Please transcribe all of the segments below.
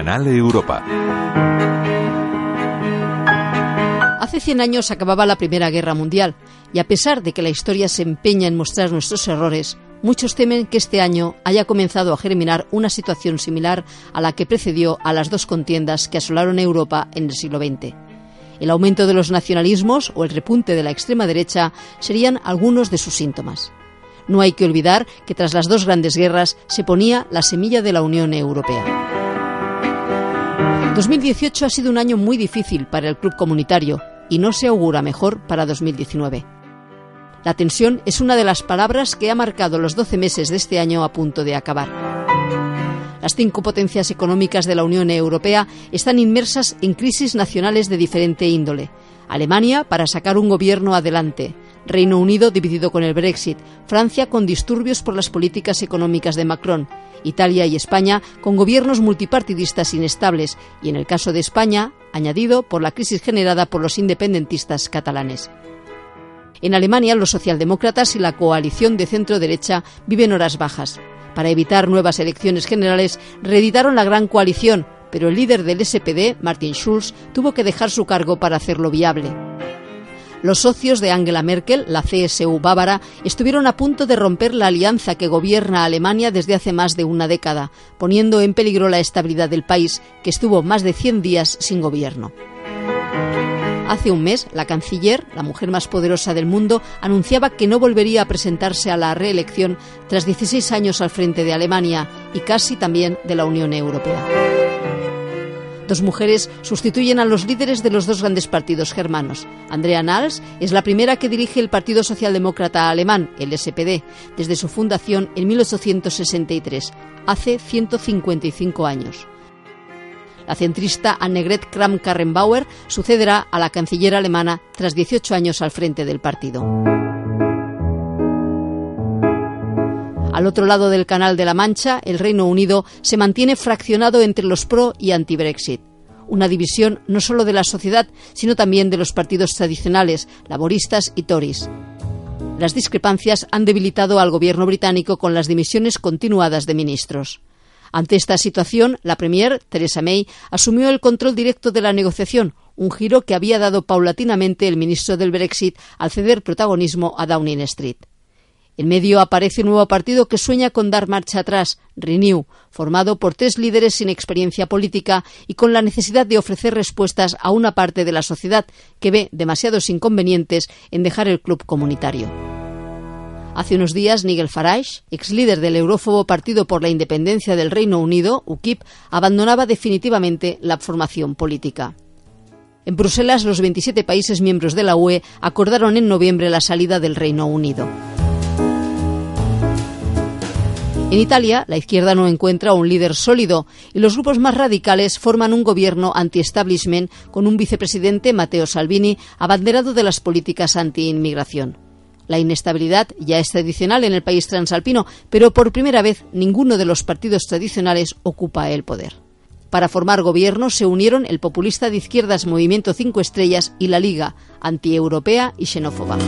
Canal Europa. Hace 100 años acababa la Primera Guerra Mundial y a pesar de que la historia se empeña en mostrar nuestros errores, muchos temen que este año haya comenzado a germinar una situación similar a la que precedió a las dos contiendas que asolaron Europa en el siglo XX. El aumento de los nacionalismos o el repunte de la extrema derecha serían algunos de sus síntomas. No hay que olvidar que tras las dos grandes guerras se ponía la semilla de la Unión Europea. 2018 ha sido un año muy difícil para el club comunitario y no se augura mejor para 2019. La tensión es una de las palabras que ha marcado los 12 meses de este año a punto de acabar. Las cinco potencias económicas de la Unión Europea están inmersas en crisis nacionales de diferente índole. Alemania para sacar un gobierno adelante, Reino Unido dividido con el Brexit, Francia con disturbios por las políticas económicas de Macron, Italia y España con gobiernos multipartidistas inestables y, en el caso de España, añadido por la crisis generada por los independentistas catalanes. En Alemania, los socialdemócratas y la coalición de centro-derecha viven horas bajas. Para evitar nuevas elecciones generales, reeditaron la gran coalición, pero el líder del SPD, Martin Schulz, tuvo que dejar su cargo para hacerlo viable. Los socios de Angela Merkel, la CSU bávara, estuvieron a punto de romper la alianza que gobierna Alemania desde hace más de una década, poniendo en peligro la estabilidad del país, que estuvo más de 100 días sin gobierno. Hace un mes, la canciller, la mujer más poderosa del mundo, anunciaba que no volvería a presentarse a la reelección tras 16 años al frente de Alemania y casi también de la Unión Europea. Dos mujeres sustituyen a los líderes de los dos grandes partidos germanos. Andrea Nahles es la primera que dirige el Partido Socialdemócrata Alemán, el SPD, desde su fundación en 1863, hace 155 años. La centrista Annegret Kramp-Karrenbauer sucederá a la canciller alemana tras 18 años al frente del partido. Al otro lado del Canal de la Mancha, el Reino Unido se mantiene fraccionado entre los pro y anti-Brexit. Una división no solo de la sociedad, sino también de los partidos tradicionales, laboristas y tories. Las discrepancias han debilitado al gobierno británico con las dimisiones continuadas de ministros. Ante esta situación, la Premier, Theresa May, asumió el control directo de la negociación, un giro que había dado paulatinamente el ministro del Brexit al ceder protagonismo a Downing Street. En medio aparece un nuevo partido que sueña con dar marcha atrás, Renew, formado por tres líderes sin experiencia política y con la necesidad de ofrecer respuestas a una parte de la sociedad que ve demasiados inconvenientes en dejar el club comunitario. Hace unos días, Nigel Farage, ex líder del eurófobo Partido por la Independencia del Reino Unido, UKIP, abandonaba definitivamente la formación política. En Bruselas, los 27 países miembros de la UE acordaron en noviembre la salida del Reino Unido. En Italia, la izquierda no encuentra un líder sólido y los grupos más radicales forman un gobierno anti-establishment con un vicepresidente, Matteo Salvini, abanderado de las políticas anti-inmigración. La inestabilidad ya es tradicional en el país transalpino, pero por primera vez ninguno de los partidos tradicionales ocupa el poder. Para formar gobierno se unieron el populista de izquierdas Movimiento Cinco Estrellas y la Liga, antieuropea y xenófoba.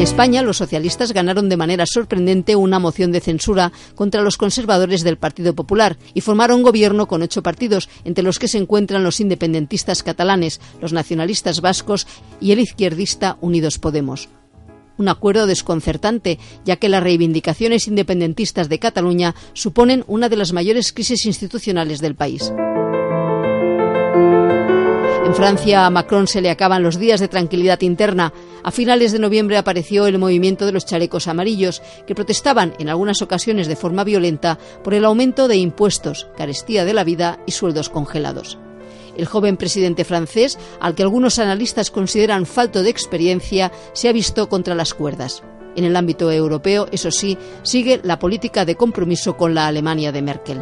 En España, los socialistas ganaron de manera sorprendente una moción de censura contra los conservadores del Partido Popular y formaron gobierno con ocho partidos, entre los que se encuentran los independentistas catalanes, los nacionalistas vascos y el izquierdista Unidos Podemos un acuerdo desconcertante, ya que las reivindicaciones independentistas de Cataluña suponen una de las mayores crisis institucionales del país. En Francia a Macron se le acaban los días de tranquilidad interna. A finales de noviembre apareció el movimiento de los chalecos amarillos, que protestaban en algunas ocasiones de forma violenta por el aumento de impuestos, carestía de la vida y sueldos congelados. El joven presidente francés, al que algunos analistas consideran falto de experiencia, se ha visto contra las cuerdas. En el ámbito europeo, eso sí, sigue la política de compromiso con la Alemania de Merkel.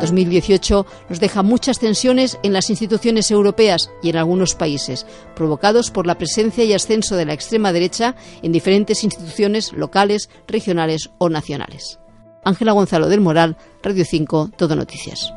2018 nos deja muchas tensiones en las instituciones europeas y en algunos países, provocados por la presencia y ascenso de la extrema derecha en diferentes instituciones locales, regionales o nacionales. Ángela Gonzalo del Moral, Radio 5, Todo Noticias.